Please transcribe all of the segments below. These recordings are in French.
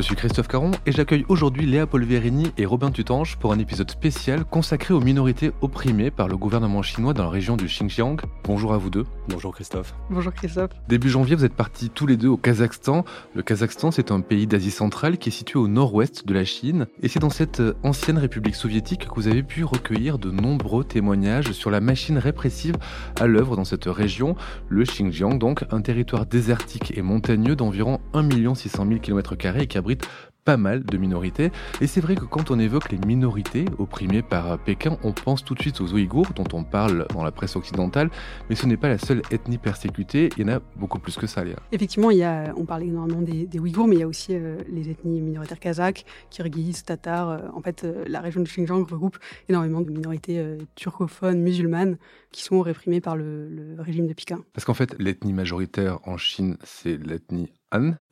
Je suis Christophe Caron et j'accueille aujourd'hui Léa Polverini et Robin Tutange pour un épisode spécial consacré aux minorités opprimées par le gouvernement chinois dans la région du Xinjiang. Bonjour à vous deux. Bonjour Christophe. Bonjour Christophe. Début janvier, vous êtes partis tous les deux au Kazakhstan. Le Kazakhstan, c'est un pays d'Asie centrale qui est situé au nord-ouest de la Chine. Et c'est dans cette ancienne république soviétique que vous avez pu recueillir de nombreux témoignages sur la machine répressive à l'œuvre dans cette région, le Xinjiang, donc un territoire désertique et montagneux d'environ 1 600 000 km qui abrite pas mal de minorités. Et c'est vrai que quand on évoque les minorités opprimées par Pékin, on pense tout de suite aux Ouïghours, dont on parle dans la presse occidentale, mais ce n'est pas la seule ethnie persécutée, il y en a beaucoup plus que ça, Léa. Effectivement, il y a, on parle énormément des, des Ouïghours, mais il y a aussi euh, les ethnies minoritaires kazakhs, kirghizes, tatars. Euh, en fait, euh, la région du Xinjiang regroupe énormément de minorités turcophones, musulmanes, qui sont réprimées par le, le régime de Pékin. Parce qu'en fait, l'ethnie majoritaire en Chine, c'est l'ethnie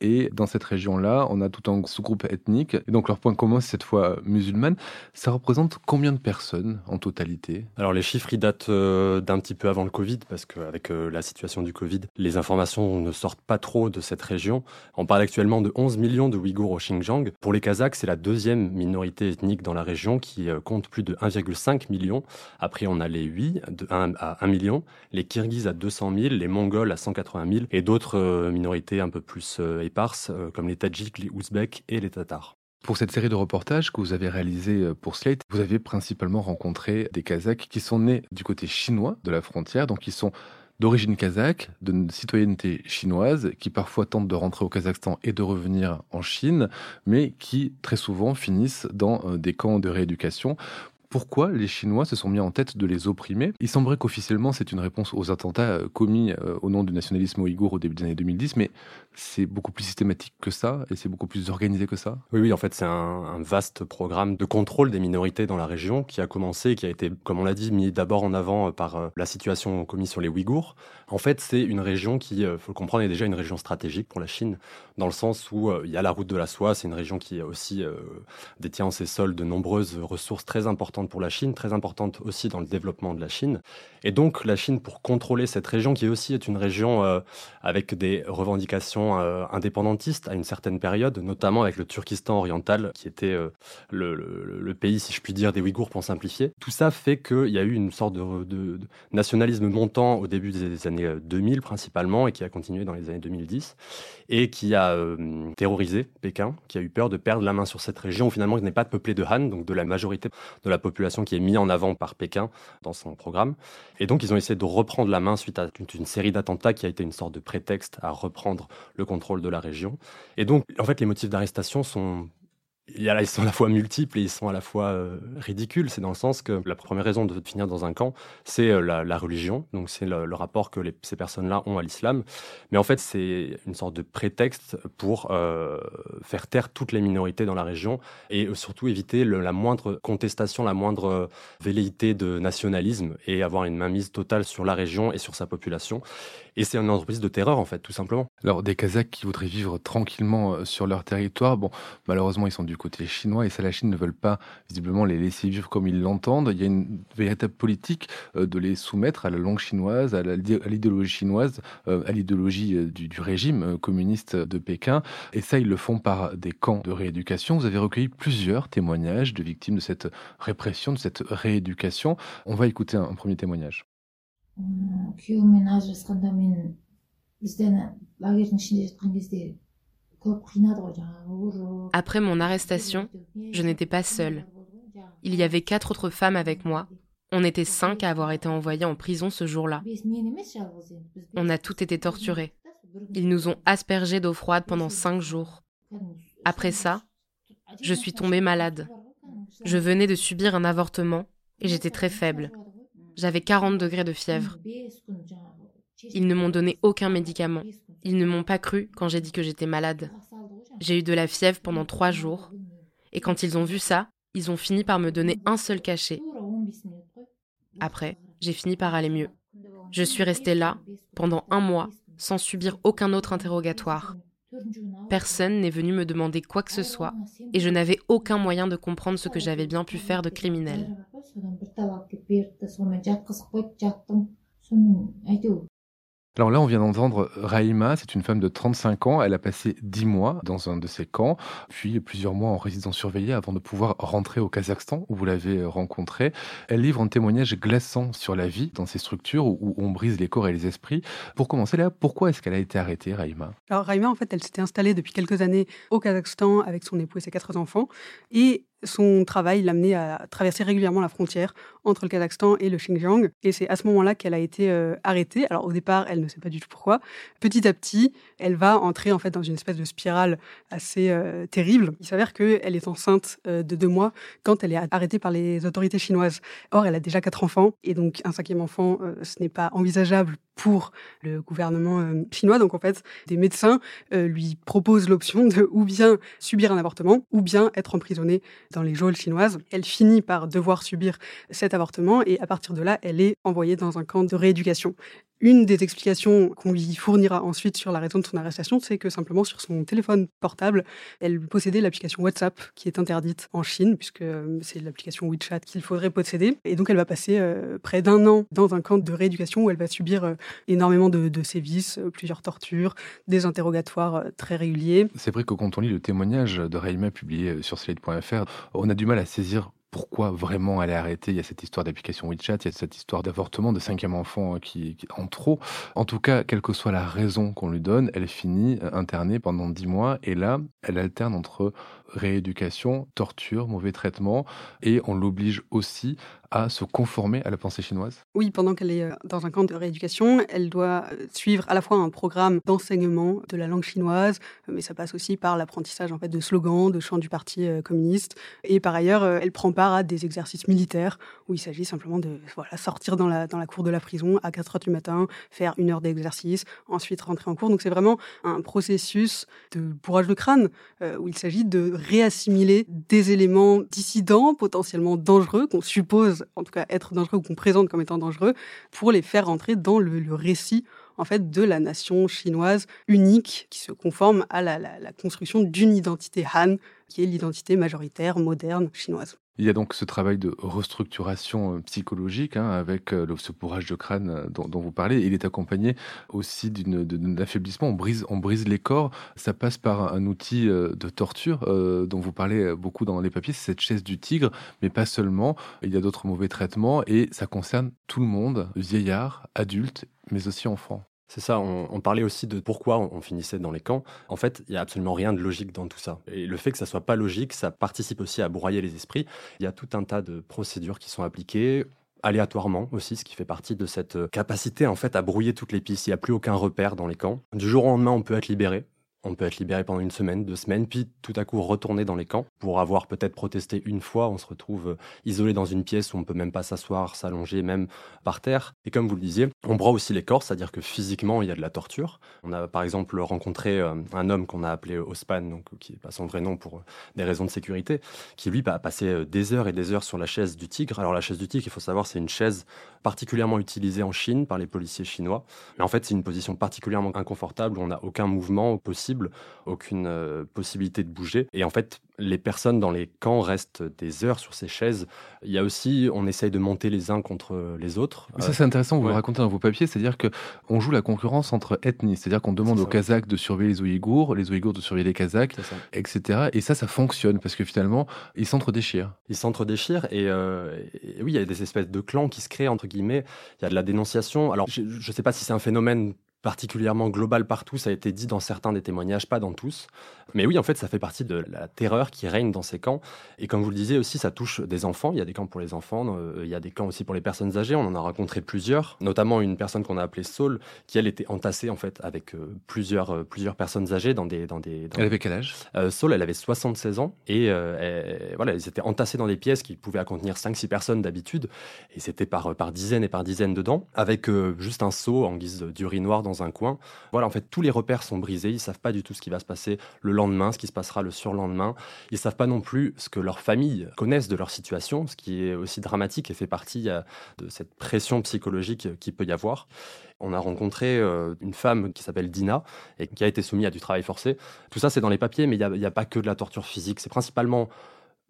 Et dans cette région-là, on a tout un sous-groupe ethnique. Et donc leur point commun, c'est cette fois musulmane. Ça représente combien de personnes en totalité? Alors les chiffres, ils datent euh, d'un petit peu avant le Covid, parce qu'avec euh, la situation du Covid, les informations ne sortent pas trop de cette région. On parle actuellement de 11 millions de Ouïghours au Xinjiang. Pour les Kazakhs, c'est la deuxième minorité ethnique dans la région qui euh, compte plus de 1,5 million. Après, on a les 8, de 1 à 1 million, les Kirghizes à 200 000, les Mongols à 180 000, et d'autres euh, minorités un peu plus euh, éparses, euh, comme les Tadjiks, les Ouzbeks et les Tatars. Pour cette série de reportages que vous avez réalisé pour Slate, vous avez principalement rencontré des Kazakhs qui sont nés du côté chinois de la frontière, donc ils sont d'origine kazakh, de citoyenneté chinoise, qui parfois tentent de rentrer au Kazakhstan et de revenir en Chine, mais qui très souvent finissent dans des camps de rééducation pourquoi les Chinois se sont mis en tête de les opprimer? Il semblerait qu'officiellement c'est une réponse aux attentats commis au nom du nationalisme ouïghour au début des années 2010, mais c'est beaucoup plus systématique que ça et c'est beaucoup plus organisé que ça. Oui, oui, en fait c'est un, vaste programme de contrôle des minorités dans la région qui a commencé, qui a été, comme on l'a dit, mis d'abord en avant par la situation commise sur les Ouïghours. En fait c'est une région qui, il faut le comprendre, est déjà une région stratégique pour la Chine, dans le sens où il y a la route de la soie, c'est une région qui aussi euh, détient en ses sols de nombreuses ressources très importantes pour la Chine, très importante aussi dans le développement de la Chine. Et donc la Chine, pour contrôler cette région, qui aussi est une région euh, avec des revendications euh, indépendantistes à une certaine période, notamment avec le Turkestan oriental, qui était euh, le, pays, si je puis dire, des Ouïghours pour simplifier. Tout ça fait qu'il y a eu une sorte de, nationalisme montant au début des années 2000 principalement, et qui a continué dans les années 2010, et qui a terrorisé Pékin, qui a eu peur de perdre la main sur cette région, finalement, qui n'est pas peuplée de Han, donc de la majorité de la population qui est mise en avant par Pékin dans son programme. Et donc, ils ont essayé de reprendre la main suite à toute une série d'attentats qui a été une sorte de prétexte à reprendre le contrôle de la région. Et donc, en fait, les motifs d'arrestation sont ils sont à la fois multiples et ils sont à la fois euh, ridicules. C'est dans le sens que la première raison de finir dans un camp, c'est euh, la, religion. Donc c'est le, rapport que ces personnes-là ont à l'islam. Mais en fait, c'est une sorte de prétexte pour euh, faire taire toutes les minorités dans la région et surtout éviter la moindre contestation, la moindre velléité de nationalisme et avoir une mainmise totale sur la région et sur sa population. Et c'est une entreprise de terreur, en fait, tout simplement. Alors, des Kazakhs qui voudraient vivre tranquillement sur leur territoire, bon, malheureusement, ils sont du côté chinois et ça, la Chine ne veulent pas visiblement les laisser vivre comme ils l'entendent. Il y a une véritable politique de les soumettre à la langue chinoise, à l'idéologie chinoise, à l'idéologie du, du, régime communiste de Pékin. Et ça, ils le font par des camps de rééducation. Vous avez recueilli plusieurs témoignages de victimes de cette répression, de cette rééducation. On va écouter un premier témoignage. Après mon arrestation, je n'étais pas seule. Il y avait quatre autres femmes avec moi. On était cinq à avoir été envoyées en prison ce jour-là. On a toutes été torturées. Ils nous ont aspergé d'eau froide pendant cinq jours. Après ça, je suis tombée malade. Je venais de subir un avortement et j'étais très faible. J'avais 40 degrés de fièvre. Ils ne m'ont donné aucun médicament. Ils ne m'ont pas cru quand j'ai dit que j'étais malade. J'ai eu de la fièvre pendant trois jours. Et quand ils ont vu ça, ils ont fini par me donner un seul cachet. Après, j'ai fini par aller mieux. Je suis restée là pendant un mois sans subir aucun autre interrogatoire. Personne n'est venu me demander quoi que ce soit, et je n'avais aucun moyen de comprendre ce que j'avais bien pu faire de criminel. Alors là, on vient d'entendre Raïma, c'est une femme de 35 ans. Elle a passé 10 mois dans un de ces camps, puis plusieurs mois en résidence surveillée avant de pouvoir rentrer au Kazakhstan, où vous l'avez rencontrée. Elle livre un témoignage glaçant sur la vie dans ces structures où on brise les corps et les esprits. Pour commencer là, pourquoi est-ce qu'elle a été arrêtée, Raïma Alors Raïma, en fait, elle s'était installée depuis quelques années au Kazakhstan avec son époux et ses quatre enfants. Et son travail l'amenait à traverser régulièrement la frontière entre le Kazakhstan et le Xinjiang. Et c'est à ce moment-là qu'elle a été euh, arrêtée. Alors au départ, elle ne sait pas du tout pourquoi. Petit à petit, elle va entrer en fait dans une espèce de spirale assez euh, terrible. Il s'avère qu'elle est enceinte euh, de deux mois quand elle est arrêtée par les autorités chinoises. Or, elle a déjà quatre enfants et donc un cinquième enfant, ce n'est pas envisageable pour le gouvernement chinois. Donc en fait, des médecins lui proposent l'option de ou bien subir un avortement ou bien être emprisonnée dans les geôles chinoises. Elle finit par devoir subir cet avortement et à partir de là, elle est envoyée dans un camp de rééducation. Une des explications qu'on lui fournira ensuite sur la raison de son arrestation, c'est que simplement sur son téléphone portable, elle possédait l'application WhatsApp qui est interdite en Chine, puisque euh, c'est l'application WeChat qu'il faudrait posséder. Et donc elle va passer euh, près d'un an dans un camp de rééducation où elle va subir euh, énormément de, sévices, plusieurs tortures, des interrogatoires très réguliers. C'est vrai que quand on lit le témoignage de Raïma publié sur slate.fr, on a du mal à saisir pourquoi vraiment elle est arrêtée. Il y a cette histoire d'application WeChat, il y a cette histoire d'avortement de cinquième enfant qui, qui en trop. En tout cas, quelle que soit la raison qu'on lui donne, elle finit euh, internée pendant dix mois et là, elle alterne entre rééducation, torture, mauvais traitement et on l'oblige aussi à se conformer à la pensée chinoise Oui, pendant qu'elle est euh, dans un camp de rééducation, elle doit euh, suivre à la fois un programme d'enseignement de la langue chinoise, euh, mais ça passe aussi par l'apprentissage en fait de slogans, de chants du parti communiste. Et par ailleurs, elle prend part à des exercices militaires où il s'agit simplement de voilà, sortir dans la, dans la cour de la prison à 4 heures du matin, faire une heure d'exercice, ensuite rentrer en cours. Donc c'est vraiment un processus de bourrage de crâne où il s'agit de réassimiler des éléments dissidents, potentiellement dangereux, qu'on suppose en tout cas être dangereux ou qu'on présente comme étant dangereux, pour les faire rentrer dans le, récit en fait de la nation chinoise unique qui se conforme à la construction d'une identité Han, qui est l'identité majoritaire moderne chinoise. Il y a donc ce travail de restructuration euh, psychologique hein, avec euh, ce bourrage de crâne euh, dont, vous parlez. Il est accompagné aussi d'un affaiblissement. On brise, on brise les corps. Ça passe par un outil de torture dont vous parlez beaucoup dans les papiers. Cette chaise du tigre, mais pas seulement. Il y a d'autres mauvais traitements et ça concerne tout le monde, vieillards, adultes, mais aussi enfants. C'est ça, on, parlait aussi de pourquoi on, finissait dans les camps. En fait, il n'y a absolument rien de logique dans tout ça. Et le fait que ça soit pas logique, ça participe aussi à broyer les esprits. Il y a tout un tas de procédures qui sont appliquées aléatoirement aussi, ce qui fait partie de cette capacité en fait à brouiller toutes les pistes. Il n'y a plus aucun repère dans les camps. Du jour au lendemain, on peut être libéré. On peut être libéré pendant une semaine, deux semaines, puis tout à coup retourner dans les camps. Pour avoir peut-être protesté une fois, on se retrouve euh, isolé dans une pièce où on peut même pas s'asseoir, s'allonger, même par terre. Et comme vous le disiez, on broie aussi les corps, c'est-à-dire que physiquement, il y a de la torture. On a par exemple rencontré euh, un homme qu'on a appelé Ospan, donc qui n'est pas son vrai nom pour euh, des raisons de sécurité, qui lui a passé des heures et des heures sur la chaise du tigre. Alors la chaise du tigre, il faut savoir, c'est une chaise particulièrement utilisée en Chine par les policiers chinois. Mais en fait, c'est une position particulièrement inconfortable où on n'a aucun mouvement possible aucune euh, possibilité de bouger. Et en fait, les personnes dans les camps restent des heures sur ces chaises. Il y a aussi, on essaye de monter les uns contre les autres. ça, c'est intéressant, vous le racontez dans vos papiers, c'est-à-dire qu'on joue la concurrence entre ethnies, c'est-à-dire qu'on demande aux Kazakhs de surveiller les Ouïghours, les Ouïghours de surveiller les Kazakhs, etc. Et ça, ça fonctionne, parce que finalement, ils s'entre-déchirent. Ils s'entre-déchirent, euh, et, oui, il y a des espèces de clans qui se créent, entre guillemets. Il y a de la dénonciation. Alors, je ne sais pas si c'est un phénomène particulièrement global partout, ça a été dit dans certains des témoignages, pas dans tous. Mais oui, en fait, ça fait partie de la terreur qui règne dans ces camps. Et comme vous le disiez aussi, ça touche des enfants. Il y a des camps pour les enfants, euh, il y a des camps aussi pour les personnes âgées. On en a rencontré plusieurs, notamment une personne qu'on a appelée Saul, qui elle était entassée en fait avec euh, plusieurs, euh, plusieurs personnes âgées dans des... Dans des elle avait quel âge? Saul, elle avait 76 ans et voilà, ils étaient entassés dans des pièces qui pouvaient contenir 5-6 personnes d'habitude. Et c'était par, par dizaines et par dizaines dedans, avec juste un seau en guise d'urinoir un coin. Voilà, en fait, tous les repères sont brisés. Ils savent pas du tout ce qui va se passer le lendemain, ce qui se passera le surlendemain. Ils savent pas non plus ce que leurs familles connaissent de leur situation, ce qui est aussi dramatique et fait partie euh, de cette pression psychologique qui peut y avoir. On a rencontré euh, une femme qui s'appelle Dina et qui a été soumise à du travail forcé. Tout ça, c'est dans les papiers, mais il n'y a, pas que de la torture physique. C'est principalement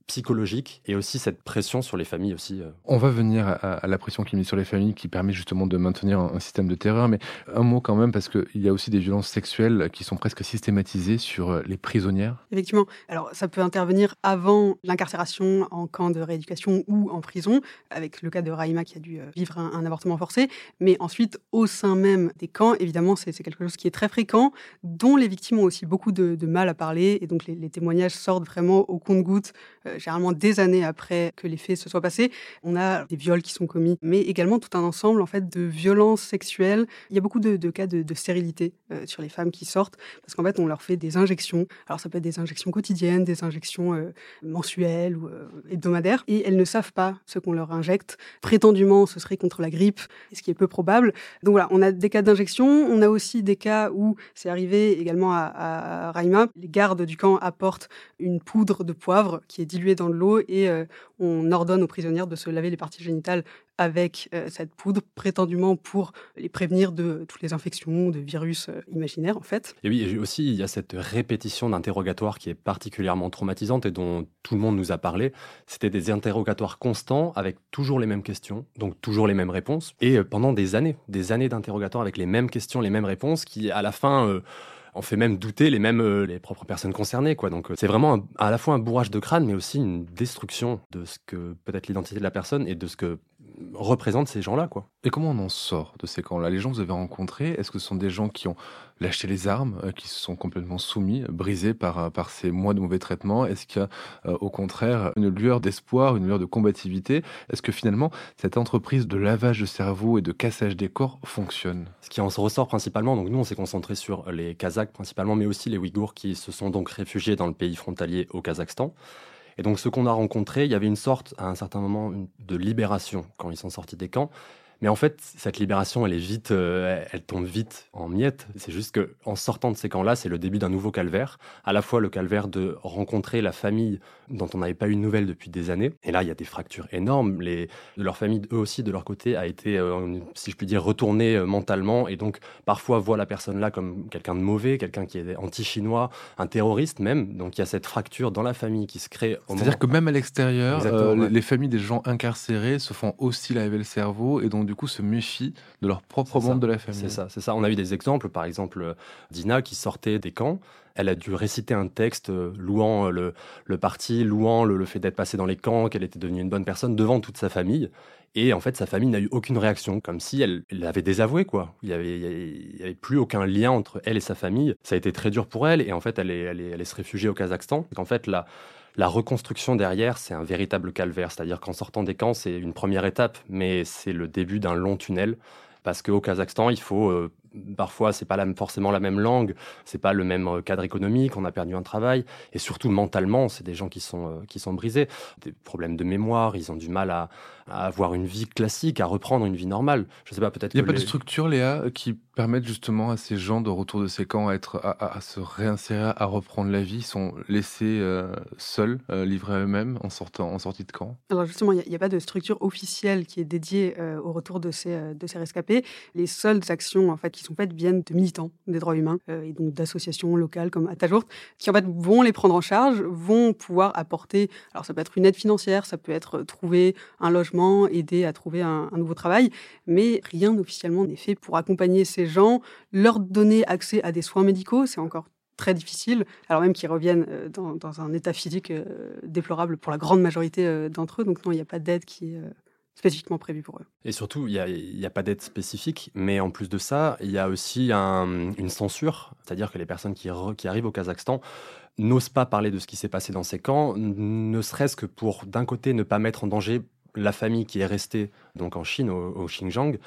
psychologique et aussi cette pression sur les familles aussi. Euh. On va venir à, la pression qui est mise sur les familles qui permet justement de maintenir un, système de terreur, mais un mot quand même parce qu'il y a aussi des violences sexuelles qui sont presque systématisées sur euh, les prisonnières. Effectivement. Alors ça peut intervenir avant l'incarcération en camp de rééducation ou en prison, avec le cas de Raïma qui a dû euh, vivre un, avortement forcé, mais ensuite au sein même des camps, évidemment c'est quelque chose qui est très fréquent, dont les victimes ont aussi beaucoup de, mal à parler, et donc les, témoignages sortent vraiment au compte-gouttes généralement des années après que les faits se soient passés. On a des viols qui sont commis, mais également tout un ensemble en fait de violences sexuelles. Il y a beaucoup de, cas de, stérilité euh, sur les femmes qui sortent parce qu'en fait on leur fait des injections. Alors ça peut être des injections quotidiennes, des injections euh, mensuelles ou euh, hebdomadaires, et elles ne savent pas ce qu'on leur injecte. Prétendument, ce serait contre la grippe, ce qui est peu probable. Donc voilà, on a des cas d'injection. On a aussi des cas où c'est arrivé également à, à Raima. Les gardes du camp apportent une poudre de poivre qui est diluée dans l'eau et euh, on ordonne aux prisonnières de se laver les parties génitales avec euh, cette poudre, prétendument pour les prévenir de toutes les infections, de virus euh, imaginaires en fait. Et oui, aussi il y a cette répétition d'interrogatoires qui est particulièrement traumatisante et dont tout le monde nous a parlé. C'était des interrogatoires constants avec toujours les mêmes questions, donc toujours les mêmes réponses, et pendant des années, des années d'interrogatoires avec les mêmes questions, les mêmes réponses, qui à la fin on fait même douter les mêmes euh, les propres personnes concernées quoi. Donc euh, c'est vraiment à la fois un bourrage de crâne mais aussi une destruction de ce que peut être l'identité de la personne et de ce que représentent ces gens-là, quoi. Et comment on en sort de ces camps-là? Les gens que vous avez rencontrés, est-ce que ce sont des gens qui ont lâché les armes, euh, qui se sont complètement soumis, brisés par, euh, par ces mois de mauvais traitements? Est-ce qu'il y a euh, au contraire une lueur d'espoir, une lueur de combativité? Est-ce que finalement cette entreprise de lavage de cerveau et de cassage des corps fonctionne? Ce qui en ressort principalement, donc nous on s'est concentré sur les Kazakhs principalement, mais aussi les Ouïghours qui se sont donc réfugiés dans le pays frontalier au Kazakhstan. Et donc, ce qu'on a rencontré, il y avait une sorte, à un certain moment, de libération quand ils sont sortis des camps. Mais en fait, cette libération, elle est vite, euh, elle tombe vite en miettes. C'est juste que, en sortant de ces camps-là, c'est le début d'un nouveau calvaire. À la fois le calvaire de rencontrer la famille dont on n'avait pas eu de nouvelles depuis des années. Et là, il y a des fractures énormes. Les, de leur famille, eux aussi, de leur côté, a été, euh, si je puis dire, retourné euh, mentalement. Et donc, parfois, voit la personne là comme quelqu'un de mauvais, quelqu'un qui est anti-chinois, un terroriste même. Donc, il y a cette fracture dans la famille qui se crée. C'est-à-dire que même à l'extérieur, les familles des gens incarcérés se font aussi laver le cerveau et donc du coup se méfient de leur propre membre de la famille. C'est ça, c'est ça. On a eu des exemples, par exemple Dina qui sortait des camps. Elle a dû réciter un texte euh, louant euh, le, parti, louant le, fait d'être passée dans les camps, qu'elle était devenue une bonne personne devant toute sa famille. Et en fait, sa famille n'a eu aucune réaction, comme si elle l'avait désavoué, quoi. Il n'y avait, avait, plus aucun lien entre elle et sa famille. Ça a été très dur pour elle, et en fait, elle est, elle est, elle est se réfugier au Kazakhstan. En fait, la, la reconstruction derrière, c'est un véritable calvaire. C'est-à-dire qu'en sortant des camps, c'est une première étape, mais c'est le début d'un long tunnel. Parce qu'au Kazakhstan, il faut euh, parfois c'est pas forcément la même langue, c'est pas le même euh, cadre économique, on a perdu un travail et surtout mentalement, c'est des gens qui sont euh, qui sont brisés, des problèmes de mémoire, ils ont du mal à, avoir une vie classique, à reprendre une vie normale. Je sais pas peut-être. Il n'y a pas de structure, Léa, qui permettent justement à ces gens de retour de ces camps à être à, se réinsérer, à reprendre la vie, ils sont laissés euh, seuls, livrés à eux-mêmes en sortant en sortie de camp? Alors justement, il n'y a, pas de structure officielle qui est dédiée au retour de ces de ces rescapés. Les seules actions en fait qui sont faites viennent de militants des droits humains euh, et donc d'associations locales comme Atajourt, qui en fait vont les prendre en charge, vont pouvoir apporter, alors ça peut être une aide financière, ça peut être trouver un logement, aider à trouver un, nouveau travail, mais rien officiellement n'est fait pour accompagner ces gens, leur donner accès à des soins médicaux, c'est encore très difficile, alors même qu'ils reviennent euh, dans, un état physique euh, déplorable pour la grande majorité d'entre eux. Donc non, il n'y a pas d'aide qui spécifiquement prévu pour eux. Et surtout, il n'y a, pas d'aide spécifique, mais en plus de ça, il y a aussi une censure, c'est-à-dire que les personnes qui, qui arrivent au Kazakhstan n'osent pas parler de ce qui s'est passé dans ces camps, ne serait-ce que pour, d'un côté, ne pas mettre en danger la famille qui est restée donc en Chine, au, Xinjiang,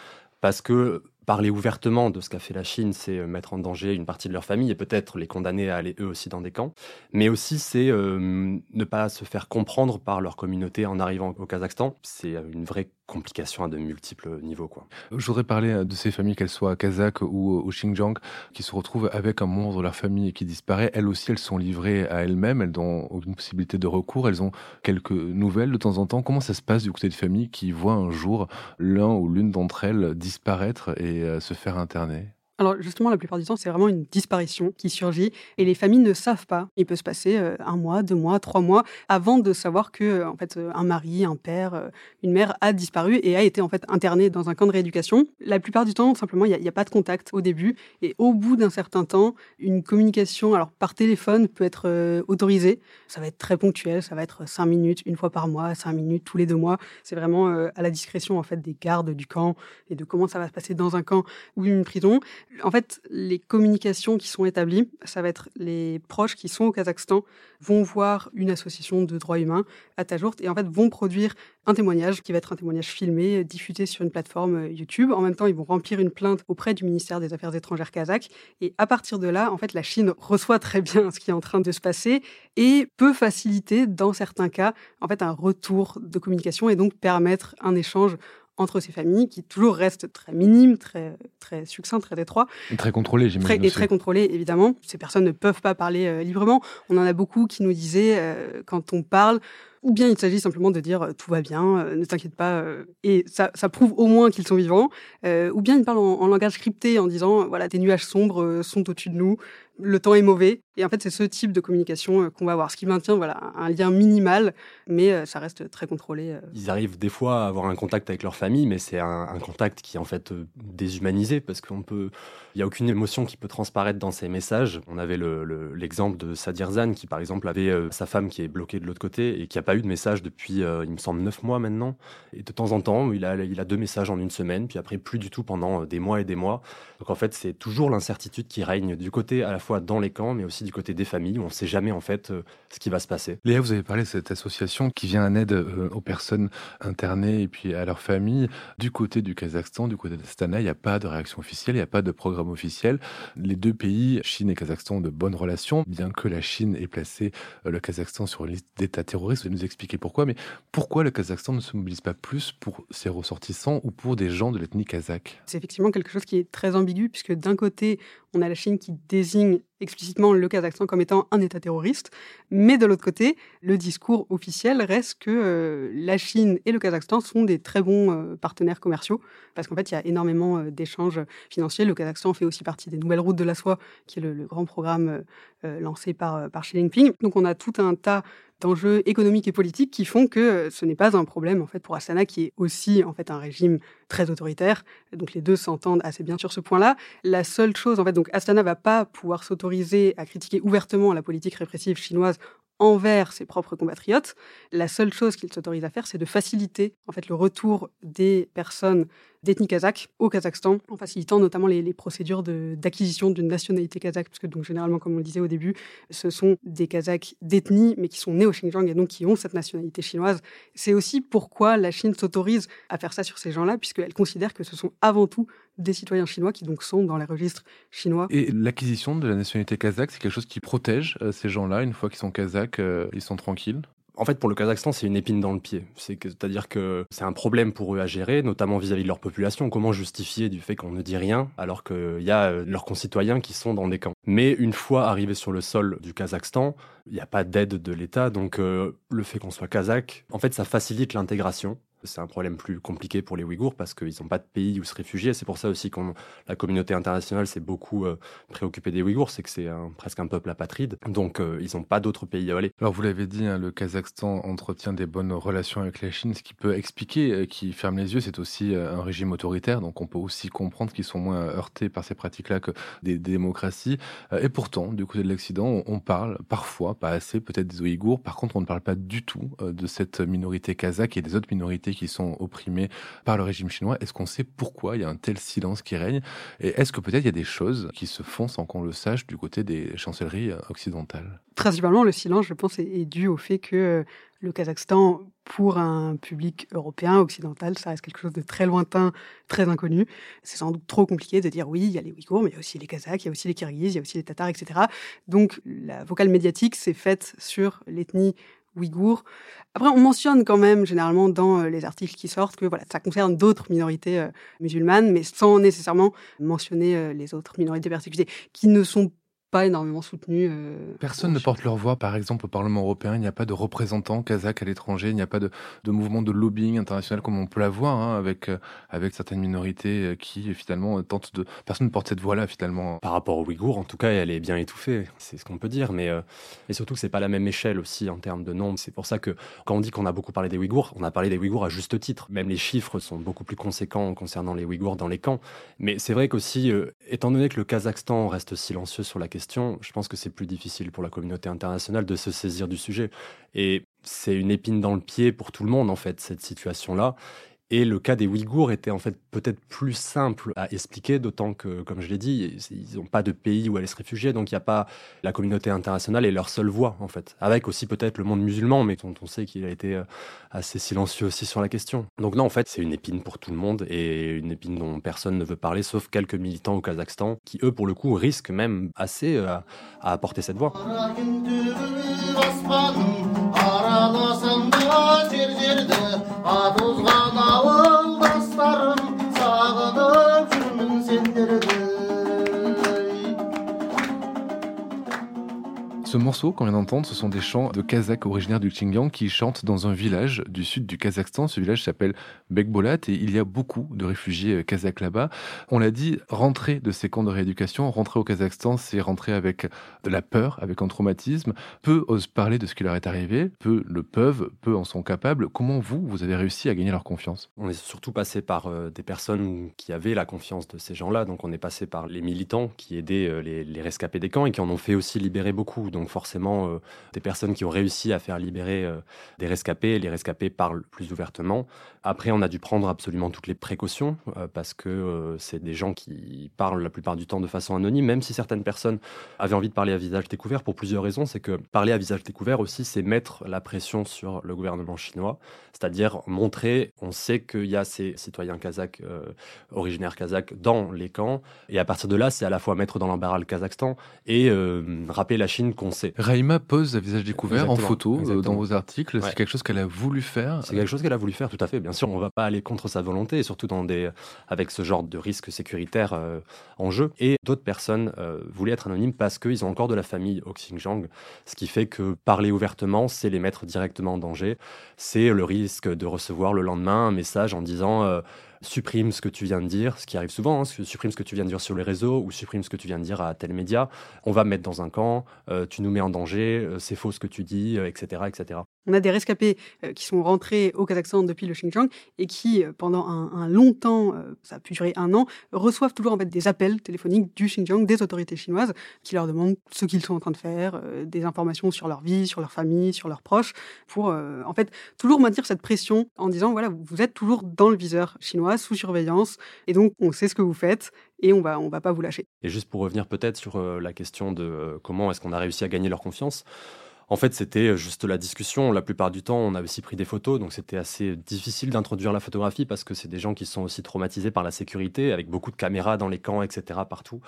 parce que parler ouvertement de ce qu'a fait la Chine, c'est euh, mettre en danger une partie de leur famille et peut-être les condamner à aller eux aussi dans des camps. Mais aussi, c'est euh, ne pas se faire comprendre par leur communauté en arrivant au Kazakhstan. C'est euh, une vraie complication à de multiples niveaux. Je voudrais parler de ces familles, qu'elles soient kazakhs ou au Xinjiang, qui se retrouvent avec un membre de leur famille qui disparaît. Elles aussi, elles sont livrées à elles-mêmes, elles n'ont aucune possibilité de recours, elles ont quelques nouvelles de temps en temps. Comment ça se passe du côté de familles qui voient un jour l'un ou l'une d'entre elles disparaître et euh, se faire interner alors justement, la plupart du temps, c'est vraiment une disparition qui surgit et les familles ne savent pas. Il peut se passer euh, un mois, deux mois, trois mois avant de savoir que euh, en fait un mari, un père, une mère a disparu et a été en fait interné dans un camp de rééducation. La plupart du temps, simplement, il n'y a, pas de contact au début et au bout d'un certain temps, une communication, alors par téléphone, peut être autorisée. Ça va être très ponctuel, ça va être cinq minutes une fois par mois, cinq minutes tous les deux mois. C'est vraiment à la discrétion en fait des gardes du camp et de comment ça va se passer dans un camp ou une prison. En fait, les communications qui sont établies, ça va être les proches qui sont au Kazakhstan vont voir une association de droits humains à Tajourt et en fait vont produire un témoignage qui va être un témoignage filmé, diffusé sur une plateforme euh, YouTube. En même temps, ils vont remplir une plainte auprès du ministère des Affaires étrangères kazakh. Et à partir de là, en fait, la Chine reçoit très bien ce qui est en train de se passer et peut faciliter, dans certains cas, en fait, un retour de communication et donc permettre un échange entre ces familles qui toujours restent très minimes, très, très succincts, très étroits. Et très contrôlés, j'imagine. Et très contrôlés, évidemment. Ces personnes ne peuvent pas parler euh, librement. On en a beaucoup qui nous disaient, euh, quand on parle, ou bien il s'agit simplement de dire euh, tout va bien, ne t'inquiète pas, et ça, prouve au moins qu'ils sont vivants, ou bien ils parlent en, langage crypté en disant voilà des nuages sombres sont au-dessus de nous, le temps est mauvais. Et en fait, c'est ce type de communication euh, qu'on va avoir, ce qui maintient voilà, un lien minimal, mais euh, ça reste très contrôlé. Euh. Ils arrivent des fois à avoir un contact avec leur famille, mais c'est un, contact qui est en fait déshumanisé, parce qu'on peut... Il n'y a aucune émotion qui peut transparaître dans ces messages. On avait l'exemple de Sadir Zan, qui par exemple avait sa femme qui est bloquée de l'autre côté et qui n'a pas eu de message depuis, il me semble, neuf mois maintenant. Et de temps en temps, il a, deux messages en une semaine, puis après plus du tout pendant des mois et des mois. Donc en fait, c'est toujours l'incertitude qui règne du côté à la fois dans les camps, mais aussi du côté des familles, où on ne sait jamais en fait euh, ce qui va se passer. Léa, vous avez parlé de cette association qui vient en aide euh, aux personnes internées et puis à leurs familles. Du côté du Kazakhstan, du côté d'Astana, il n'y a pas de réaction officielle, il n'y a pas de programme officiel. Les deux pays, Chine et Kazakhstan, ont de bonnes relations, bien que la Chine ait placé euh, le Kazakhstan sur une liste d'États terroristes. Expliquer pourquoi, mais pourquoi le Kazakhstan ne se mobilise pas plus pour ses ressortissants ou pour des gens de l'ethnie kazakh C'est effectivement quelque chose qui est très ambigu, puisque d'un côté, on a la Chine qui désigne explicitement le Kazakhstan comme étant un État terroriste, mais de l'autre côté, le discours officiel reste que euh, la Chine et le Kazakhstan sont des très bons euh, partenaires commerciaux, parce qu'en fait, il y a énormément euh, d'échanges financiers. Le Kazakhstan fait aussi partie des Nouvelles Routes de la Soie, qui est le, grand programme lancé par, Xi Jinping. Donc on a tout un tas d'enjeux économiques et politiques qui font que ce n'est pas un problème en fait pour Astana qui est aussi en fait un régime très autoritaire. Donc les deux s'entendent assez bien sur ce point-là. La seule chose en fait donc Astana va pas pouvoir s'autoriser à critiquer ouvertement la politique répressive chinoise envers ses propres compatriotes. La seule chose qu'il s'autorise à faire, c'est de faciliter en fait le retour des personnes d'ethnie kazakh au Kazakhstan, en facilitant notamment les, procédures d'acquisition d'une nationalité kazakh, parce que donc généralement, comme on le disait au début, ce sont des Kazakhs d'ethnie, mais qui sont nés au Xinjiang et donc qui ont cette nationalité chinoise. C'est aussi pourquoi la Chine s'autorise à faire ça sur ces gens-là, puisqu'elle considère que ce sont avant tout des citoyens chinois qui donc sont dans les registres chinois. Et l'acquisition de la nationalité kazakh, c'est quelque chose qui protège euh, ces gens-là, une fois qu'ils sont kazakhs, euh, ils sont tranquilles? En fait, pour le Kazakhstan, c'est une épine dans le pied. C'est-à-dire que c'est un problème pour eux à gérer, notamment vis-à-vis de leur population. Comment justifier du fait qu'on ne dit rien alors qu'il y a euh, leurs concitoyens qui sont dans des camps Mais une fois arrivés sur le sol du Kazakhstan, il n'y a pas d'aide de l'État, donc le fait qu'on soit kazakh, en fait, ça facilite l'intégration. C'est un problème plus compliqué pour les Ouïghours parce qu'ils n'ont pas de pays où se réfugier. C'est pour ça aussi que la communauté internationale s'est beaucoup euh, préoccupée des Ouïghours, c'est que c'est presque un peuple apatride. Donc euh, ils n'ont pas d'autres pays à aller. Alors vous l'avez dit, hein, le Kazakhstan entretient des bonnes relations avec la Chine, ce qui peut expliquer euh, qu'ils ferment les yeux. C'est aussi un régime autoritaire, donc on peut aussi comprendre qu'ils sont moins heurtés par ces pratiques-là que des, démocraties. et pourtant, du côté de l'Occident, on, parle parfois, pas assez, peut-être des Ouïghours. Par contre, on ne parle pas du tout de cette minorité kazakh et des autres minorités qui sont opprimées par le régime chinois. Est-ce qu'on sait pourquoi il y a un tel silence qui règne? Et est-ce que peut-être il y a des choses qui se font sans qu'on le sache du côté des chancelleries occidentales? Principalement, le silence, je pense, est dû au fait que le Kazakhstan, pour un public européen, occidental, ça reste quelque chose de très lointain, très inconnu. C'est sans doute trop compliqué de dire oui, il y a les Ouïghours, mais il y a aussi les Kazakhs, il y a aussi les Kirghizes, il y a aussi les Tatars, etc. Donc la vocale médiatique s'est faite sur l'ethnie ouïghour. Après, on mentionne quand même généralement dans euh, les articles qui sortent que voilà, ça concerne d'autres minorités euh, musulmanes, mais sans nécessairement mentionner euh, les autres minorités persécutées, qui ne sont pas énormément soutenus. Euh, Personne ne porte leur voix, par exemple, au Parlement européen. Il n'y a pas de représentants kazakhs à l'étranger. Il n'y a pas de, de, mouvement de lobbying international comme on peut l'avoir hein, avec, euh, avec certaines minorités euh, qui, finalement, tentent de. Personne ne porte cette voix-là, finalement. Par rapport aux Ouïghours, en tout cas, elle est bien étouffée. C'est ce qu'on peut dire. Mais et surtout que c'est pas la même échelle aussi en termes de nombre. C'est pour ça que quand on dit qu'on a beaucoup parlé des Ouïghours, on a parlé des Ouïghours à juste titre. Même les chiffres sont beaucoup plus conséquents concernant les Ouïghours dans les camps. Mais c'est vrai qu'aussi, étant donné que le Kazakhstan reste silencieux sur la question, je pense que c'est plus difficile pour la communauté internationale de se saisir du sujet. Et c'est une épine dans le pied pour tout le monde, en fait, cette situation-là. Et le cas des Ouïghours était en fait peut-être plus simple à expliquer, d'autant que, comme je l'ai dit, ils n'ont pas de pays où aller se réfugier, donc il n'y a pas la communauté internationale et leur seule voix en fait. Avec aussi peut-être le monde musulman, mais dont on sait qu'il a été euh, assez silencieux aussi sur la question. Donc non, en fait, c'est une épine pour tout le monde et une épine dont personne ne veut parler, sauf quelques militants au Kazakhstan, qui eux, pour le coup, risquent même assez euh, à apporter cette voix. Ce morceau qu'on vient d'entendre, ce sont des chants de Kazakhs originaires du Xinjiang qui chantent dans un village du sud du Kazakhstan. Ce village s'appelle Bekbolat et il y a beaucoup de réfugiés euh, kazakhs là-bas. On l'a dit, rentrer de ces camps de rééducation, rentrer au Kazakhstan, c'est rentrer avec de la peur, avec un traumatisme. Peu osent parler de ce qui leur est arrivé, peu le peuvent, peu en sont capables. Comment vous, vous avez réussi à gagner leur confiance? On est surtout passé par euh, des personnes qui avaient la confiance de ces gens-là. Donc on est passé par les militants qui aidaient euh, les, rescapés des camps et qui en ont fait aussi libérer beaucoup. Forcément, euh, des personnes qui ont réussi à faire libérer euh, des rescapés, les rescapés parlent plus ouvertement. Après, on a dû prendre absolument toutes les précautions, euh, parce que c'est des gens qui parlent la plupart du temps de façon anonyme, même si certaines personnes avaient envie de parler à visage découvert, pour plusieurs raisons. C'est que parler à visage découvert aussi, c'est mettre la pression sur le gouvernement chinois, c'est-à-dire montrer, on sait qu'il y a ces citoyens kazakhs, originaires kazakhs, dans les camps, et à partir de là, c'est à la fois mettre dans l'embarras le Kazakhstan et rappeler la Chine qu'on sait. Raïma pose à visage découvert en photo euh, dans vos articles. C'est quelque chose qu'elle a voulu faire. C'est quelque chose qu'elle a voulu faire, tout à fait. Bien sûr, on ne va pas aller contre sa volonté, surtout avec ce genre de risque sécuritaire euh, en jeu. Et d'autres personnes euh, voulaient être anonymes parce qu'ils ont encore de la famille au Xinjiang, ce qui fait que parler ouvertement, c'est les mettre directement en danger. C'est le risque de recevoir le lendemain un message en disant supprime ce que tu viens de dire, ce qui arrive souvent, hein, supprime ce que tu viens de dire sur les réseaux ou supprime ce que tu viens de dire à tel média, on va me mettre dans un camp, euh, tu nous mets en danger, euh, c'est faux ce que tu dis, etc., euh, etc. On a des rescapés qui sont rentrés au Kazakhstan depuis le Xinjiang et qui, pendant un, long temps, ça a pu durer un an, reçoivent toujours en fait des appels téléphoniques du Xinjiang, des autorités chinoises, qui leur demandent ce qu'ils sont en train de faire, des informations sur leur vie, sur leur famille, sur leurs proches, pour en fait toujours maintenir cette pression en disant voilà, vous êtes toujours dans le viseur chinois sous surveillance, et donc on sait ce que vous faites et on va on va pas vous lâcher. Et juste pour revenir peut-être sur euh, la question de euh, comment est-ce qu'on a réussi à gagner leur confiance. En fait, c'était juste la discussion. La plupart du temps, on a aussi pris des photos, donc c'était assez difficile d'introduire la photographie parce que c'est des gens qui sont aussi traumatisés par la sécurité, avec beaucoup de caméras dans les camps, etc. partout.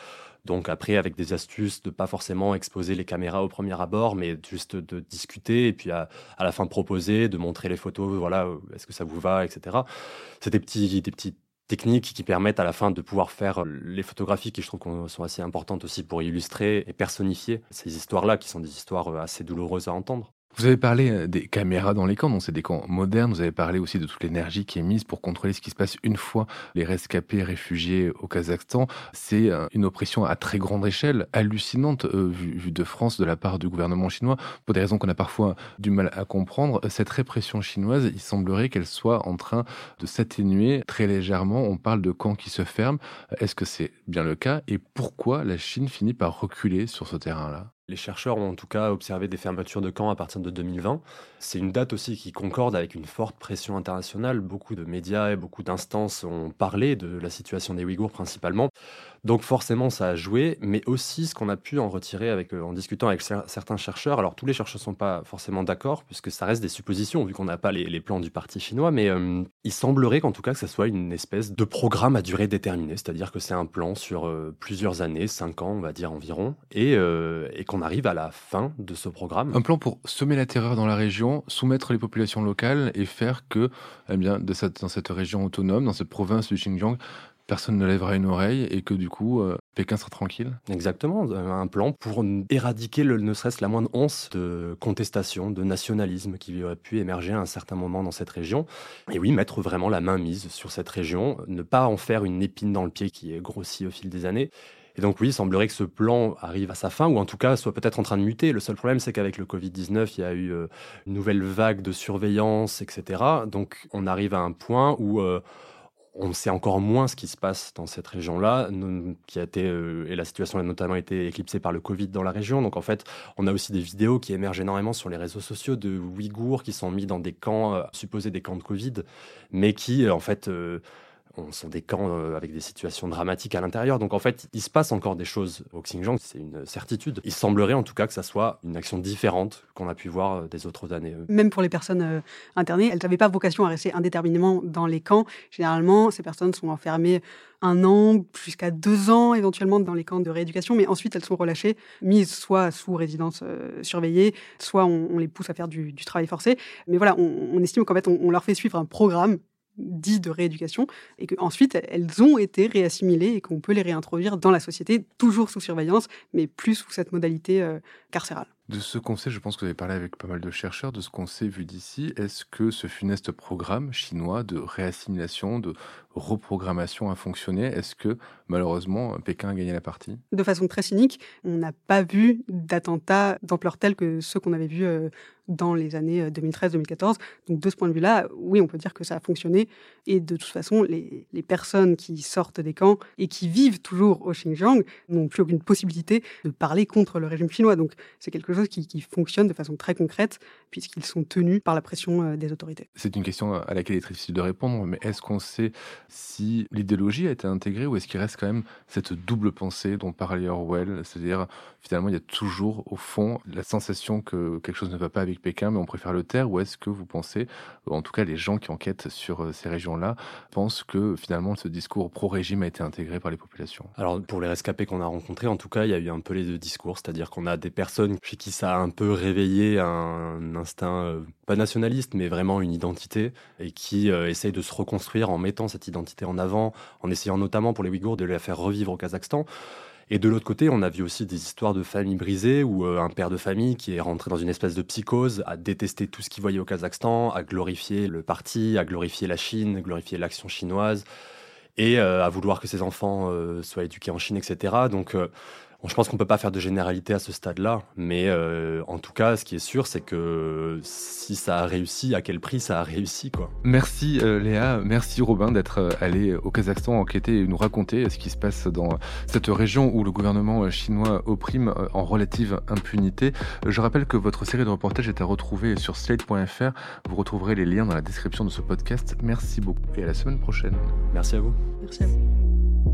Donc après, avec des astuces de pas forcément exposer les caméras au premier abord, mais juste de discuter et puis à, la fin proposer, de montrer les photos. Voilà, est-ce que ça vous va, etc. C'était des des petits techniques qui permettent à la fin de pouvoir faire les photographies qui je trouve sont assez importantes aussi pour illustrer et personnifier ces histoires-là qui sont des histoires euh, assez douloureuses à entendre. Vous avez parlé euh, des caméras dans les camps, donc c'est des camps modernes. Vous avez parlé aussi de toute l'énergie qui est mise pour contrôler ce qui se passe une fois les rescapés réfugiés au Kazakhstan. C'est euh, une oppression à très grande échelle, hallucinante, euh, vue, de France de la part du gouvernement chinois, pour des raisons qu'on a parfois du mal à comprendre. Cette répression chinoise, il semblerait qu'elle soit en train de s'atténuer très légèrement. On parle de camps qui se ferment. Est-ce que c'est bien le cas? Et pourquoi la Chine finit par reculer sur ce terrain-là? Les chercheurs ont en tout cas observé des fermetures de camps à partir de 2020. C'est une date aussi qui concorde avec une forte pression internationale. Beaucoup de médias et beaucoup d'instances ont parlé de la situation des Ouïghours principalement. Donc forcément, ça a joué, mais aussi ce qu'on a pu en retirer avec, euh, en discutant avec certains chercheurs. Alors tous les chercheurs ne sont pas forcément d'accord, puisque ça reste des suppositions, vu qu'on n'a pas les, plans du parti chinois, mais euh, il semblerait qu'en tout cas que ce soit une espèce de programme à durée déterminée, c'est-à-dire que c'est un plan sur euh, plusieurs années, cinq ans on va dire environ, et, qu'on arrive à la fin de ce programme. Un plan pour semer la terreur dans la région, soumettre les populations locales et faire que, eh bien, dans cette région autonome, dans cette province du Xinjiang, personne ne lèvera une oreille et que du coup, euh, Pékin sera tranquille Exactement, euh, un plan pour éradiquer le, ne serait-ce la moindre once de contestation, de nationalisme qui aurait pu émerger à un certain moment dans cette région. Et oui, mettre vraiment la main mise sur cette région, ne pas en faire une épine dans le pied qui est grossie au fil des années. Et donc oui, il semblerait que ce plan arrive à sa fin, ou en tout cas soit peut-être en train de muter. Le seul problème, c'est qu'avec le Covid-19, il y a eu euh, une nouvelle vague de surveillance, etc. Donc on arrive à un point où on sait encore moins ce qui se passe dans cette région-là, qui a été euh, et la situation a notamment été éclipsée par le Covid dans la région. Donc en fait, on a aussi des vidéos qui émergent énormément sur les réseaux sociaux de Ouïghours qui sont mis dans des camps euh, supposés des camps de Covid, mais qui euh, en fait on sont des camps euh, avec des situations dramatiques à l'intérieur. Donc en fait, il se passe encore des choses au Xinjiang, c'est une certitude. Il semblerait en tout cas que ça soit une action différente qu'on a pu voir euh, des autres années. Même pour les personnes euh, internées, elles n'avaient pas vocation à rester indéterminément dans les camps. Généralement, ces personnes sont enfermées un an jusqu'à deux ans éventuellement dans les camps de rééducation, mais ensuite elles sont relâchées, mises soit sous résidence surveillée, soit on, les pousse à faire du, travail forcé. Mais voilà, on, estime qu'en fait on leur fait suivre un programme dit de rééducation, et qu'ensuite elles ont été réassimilées et qu'on peut les réintroduire dans la société, toujours sous surveillance, mais plus sous cette modalité euh, carcérale. De ce qu'on sait, je pense que vous avez parlé avec pas mal de chercheurs, de ce qu'on sait vu d'ici, est-ce que ce funeste programme chinois de réassimilation, de reprogrammation a fonctionné? Est-ce que malheureusement Pékin a gagné la partie? De façon très cynique, on n'a pas vu d'attentats d'ampleur telle que ceux qu'on avait vus euh, dans les années 2013-2014. Euh, Donc de ce point de vue-là, oui, on peut dire que ça a fonctionné. Et de toute façon, les, personnes qui sortent des camps et qui vivent toujours au Xinjiang n'ont plus aucune possibilité de parler contre le régime chinois. Donc c'est quelque chose qui, fonctionne de façon très concrète, puisqu'ils sont tenus par la pression euh, des autorités. C'est une question à laquelle il est très difficile de répondre, mais est-ce qu'on sait si l'idéologie a été intégrée ou est-ce qu'il reste quand même cette double pensée dont parlait Orwell C'est-à-dire, finalement, il y a toujours au fond la sensation que quelque chose ne va pas avec Pékin, mais on préfère le taire, ou est-ce que vous pensez, en tout cas les gens qui enquêtent sur euh, ces régions-là, pensent que finalement ce discours pro-régime a été intégré par les populations? Alors, pour les rescapés qu'on a rencontrés, en tout cas, il y a eu un peu les deux discours, c'est-à-dire qu'on a des personnes chez qui ça a un peu réveillé un instinct, euh, pas nationaliste, mais vraiment une identité, et qui euh, essayent de se reconstruire en mettant cette identité en avant, en essayant notamment pour les Ouïghours de la faire revivre au Kazakhstan. Et de l'autre côté, on a vu aussi des histoires de familles brisées où euh, un père de famille qui est rentré dans une espèce de psychose, a détesté tout ce qu'il voyait au Kazakhstan, a glorifié le parti, a glorifié la Chine, a glorifié l'action chinoise et à vouloir que ses enfants soient éduqués en Chine, etc. Donc je pense qu'on peut pas faire de généralité à ce stade-là, mais euh, en tout cas, ce qui est sûr, c'est que si ça a réussi, à quel prix ça a réussi, quoi. Merci euh, Léa, merci Robin d'être euh, allé au Kazakhstan enquêter et nous raconter ce qui se passe dans cette région où le gouvernement chinois opprime en relative impunité. Je rappelle que votre série de reportages est à retrouver sur slate.fr. Vous retrouverez les liens dans la description de ce podcast. Merci beaucoup et à la semaine prochaine. Merci à vous. Merci à vous.